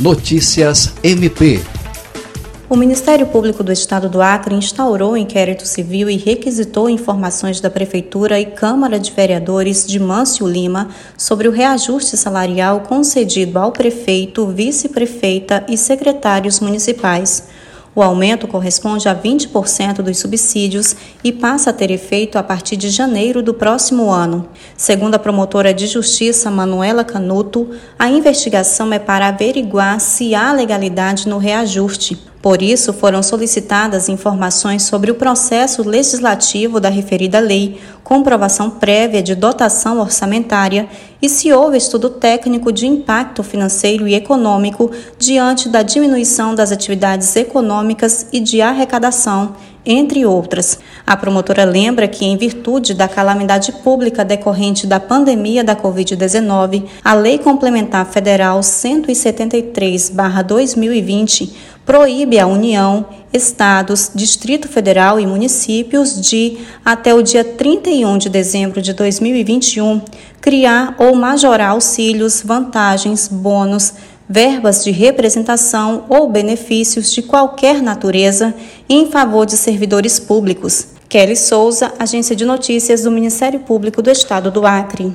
Notícias MP. O Ministério Público do Estado do Acre instaurou um inquérito civil e requisitou informações da Prefeitura e Câmara de Vereadores de Mâncio Lima sobre o reajuste salarial concedido ao prefeito, vice-prefeita e secretários municipais. O aumento corresponde a 20% dos subsídios e passa a ter efeito a partir de janeiro do próximo ano. Segundo a promotora de justiça Manuela Canuto, a investigação é para averiguar se há legalidade no reajuste. Por isso, foram solicitadas informações sobre o processo legislativo da referida lei, comprovação prévia de dotação orçamentária e se houve estudo técnico de impacto financeiro e econômico diante da diminuição das atividades econômicas e de arrecadação entre outras. A promotora lembra que, em virtude da calamidade pública decorrente da pandemia da Covid-19, a Lei Complementar Federal 173-2020 proíbe a União, Estados, Distrito Federal e municípios de, até o dia 31 de dezembro de 2021, criar ou majorar auxílios, vantagens, bônus, verbas de representação ou benefícios de qualquer natureza em favor de servidores públicos. Kelly Souza, Agência de Notícias do Ministério Público do Estado do Acre.